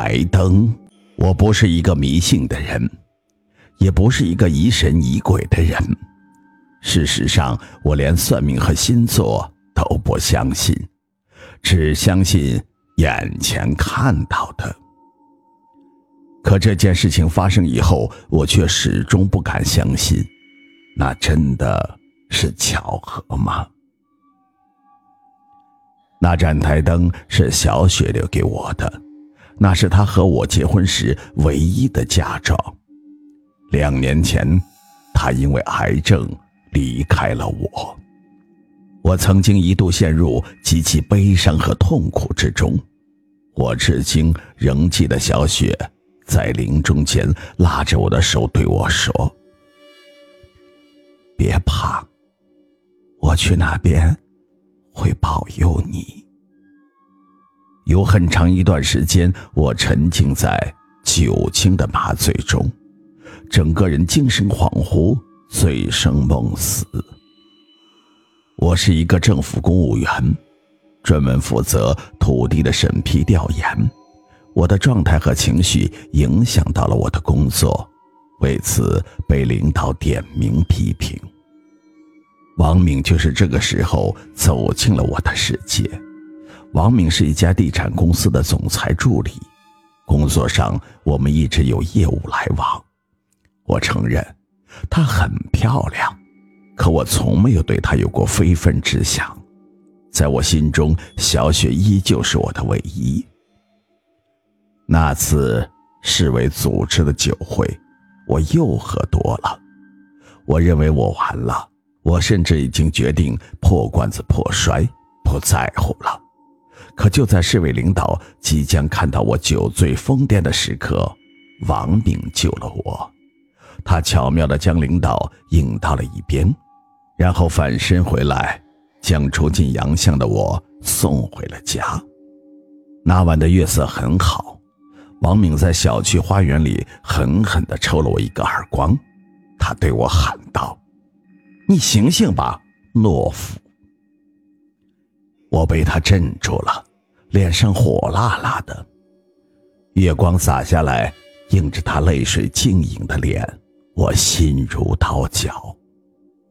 台灯，我不是一个迷信的人，也不是一个疑神疑鬼的人。事实上，我连算命和星座都不相信，只相信眼前看到的。可这件事情发生以后，我却始终不敢相信，那真的是巧合吗？那盏台灯是小雪留给我的，那是她和我结婚时唯一的嫁妆。两年前，她因为癌症离开了我。我曾经一度陷入极其悲伤和痛苦之中。我至今仍记得小雪在临终前拉着我的手对我说：“别怕，我去那边。”会保佑你。有很长一段时间，我沉浸在酒精的麻醉中，整个人精神恍惚，醉生梦死。我是一个政府公务员，专门负责土地的审批调研。我的状态和情绪影响到了我的工作，为此被领导点名批评。王敏就是这个时候走进了我的世界。王敏是一家地产公司的总裁助理，工作上我们一直有业务来往。我承认，她很漂亮，可我从没有对她有过非分之想。在我心中，小雪依旧是我的唯一。那次市委组织的酒会，我又喝多了，我认为我完了。我甚至已经决定破罐子破摔，不在乎了。可就在市委领导即将看到我酒醉疯癫的时刻，王敏救了我。他巧妙地将领导引到了一边，然后反身回来，将出尽洋相的我送回了家。那晚的月色很好，王敏在小区花园里狠狠地抽了我一个耳光，他对我喊道。你醒醒吧，懦夫！我被他镇住了，脸上火辣辣的，月光洒下来，映着他泪水晶莹的脸，我心如刀绞。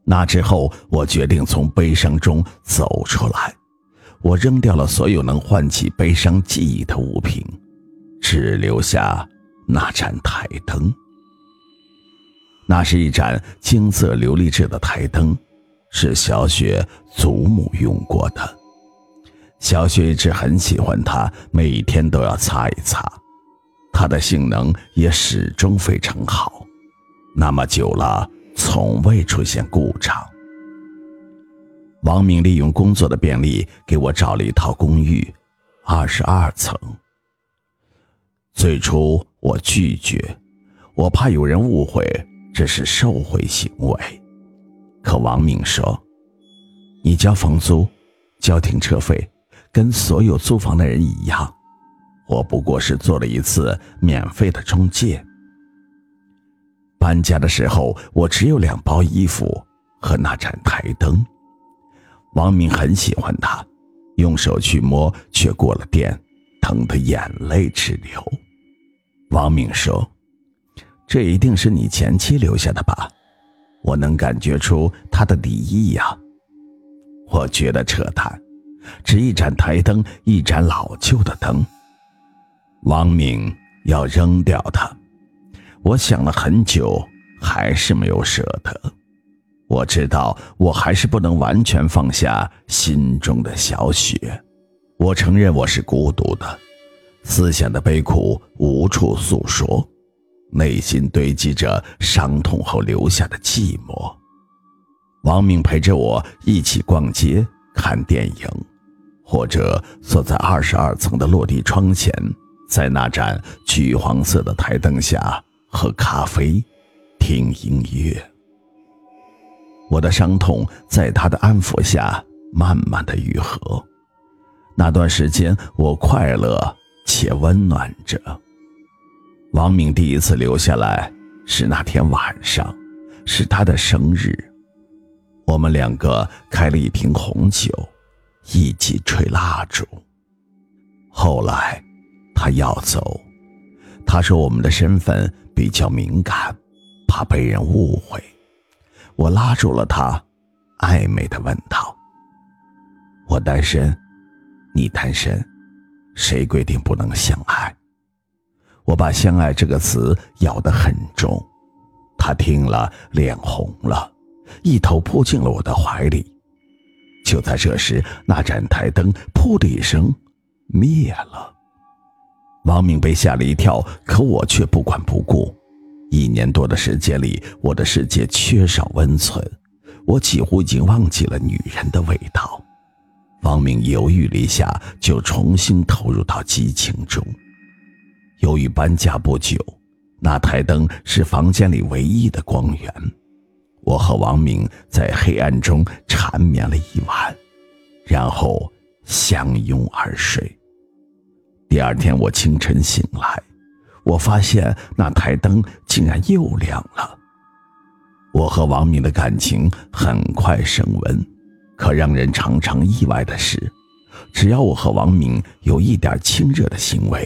那之后，我决定从悲伤中走出来，我扔掉了所有能唤起悲伤记忆的物品，只留下那盏台灯。那是一盏金色琉璃制的台灯，是小雪祖母用过的。小雪一直很喜欢它，每天都要擦一擦。它的性能也始终非常好，那么久了，从未出现故障。王明利用工作的便利，给我找了一套公寓，二十二层。最初我拒绝，我怕有人误会。这是受贿行为，可王明说：“你交房租，交停车费，跟所有租房的人一样。我不过是做了一次免费的中介。搬家的时候，我只有两包衣服和那盏台灯。王明很喜欢它，用手去摸却过了电，疼得眼泪直流。王明说。”这一定是你前妻留下的吧？我能感觉出她的敌意呀。我觉得扯淡，只一盏台灯，一盏老旧的灯。王敏要扔掉它，我想了很久，还是没有舍得。我知道，我还是不能完全放下心中的小雪。我承认我是孤独的，思想的悲苦无处诉说。内心堆积着伤痛后留下的寂寞。王明陪着我一起逛街、看电影，或者坐在二十二层的落地窗前，在那盏橘黄色的台灯下喝咖啡、听音乐。我的伤痛在他的安抚下慢慢的愈合。那段时间，我快乐且温暖着。王敏第一次留下来是那天晚上，是他的生日。我们两个开了一瓶红酒，一起吹蜡烛。后来，他要走，他说我们的身份比较敏感，怕被人误会。我拉住了他，暧昧的问道：“我单身，你单身，谁规定不能相爱？”我把“相爱”这个词咬得很重，他听了脸红了，一头扑进了我的怀里。就在这时，那盏台灯“噗”的一声灭了。王敏被吓了一跳，可我却不管不顾。一年多的时间里，我的世界缺少温存，我几乎已经忘记了女人的味道。王敏犹豫了一下，就重新投入到激情中。由于搬家不久，那台灯是房间里唯一的光源。我和王明在黑暗中缠绵了一晚，然后相拥而睡。第二天我清晨醒来，我发现那台灯竟然又亮了。我和王明的感情很快升温，可让人常常意外的是，只要我和王明有一点亲热的行为。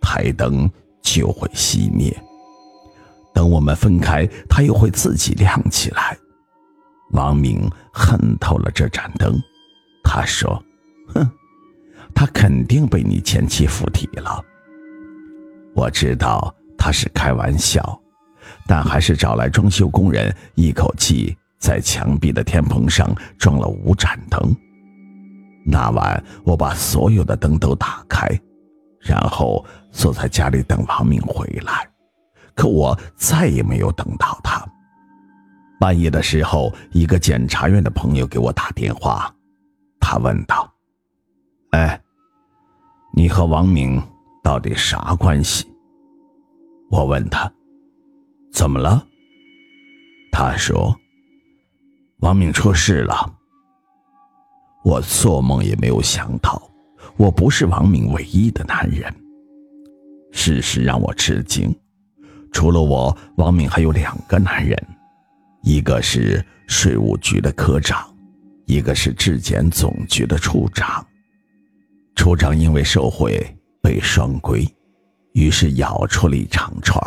台灯就会熄灭。等我们分开，它又会自己亮起来。王明恨透了这盏灯，他说：“哼，他肯定被你前妻附体了。”我知道他是开玩笑，但还是找来装修工人，一口气在墙壁的天棚上装了五盏灯。那晚，我把所有的灯都打开。然后坐在家里等王明回来，可我再也没有等到他。半夜的时候，一个检察院的朋友给我打电话，他问道：“哎，你和王明到底啥关系？”我问他：“怎么了？”他说：“王明出事了。”我做梦也没有想到。我不是王敏唯一的男人。事实让我吃惊，除了我，王敏还有两个男人，一个是税务局的科长，一个是质检总局的处长。处长因为受贿被双规，于是咬出了一长串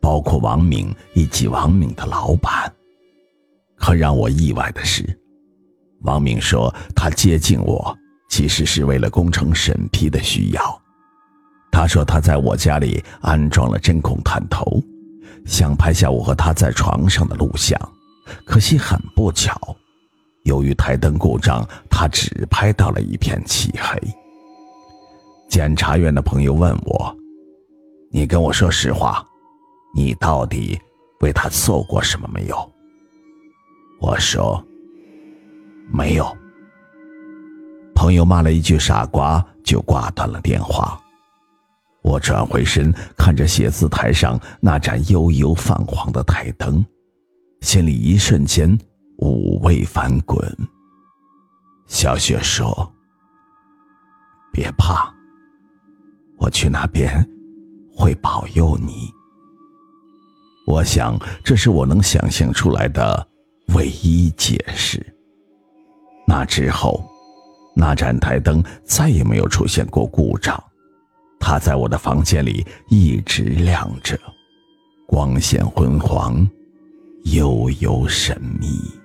包括王敏以及王敏的老板。可让我意外的是，王敏说他接近我。其实是为了工程审批的需要。他说他在我家里安装了针孔探头，想拍下我和他在床上的录像。可惜很不巧，由于台灯故障，他只拍到了一片漆黑。检察院的朋友问我：“你跟我说实话，你到底为他做过什么没有？”我说：“没有。”朋友骂了一句“傻瓜”，就挂断了电话。我转回身看着写字台上那盏悠悠泛黄的台灯，心里一瞬间五味翻滚。小雪说：“别怕，我去那边会保佑你。”我想，这是我能想象出来的唯一解释。那之后。那盏台灯再也没有出现过故障，它在我的房间里一直亮着，光线昏黄，悠悠神秘。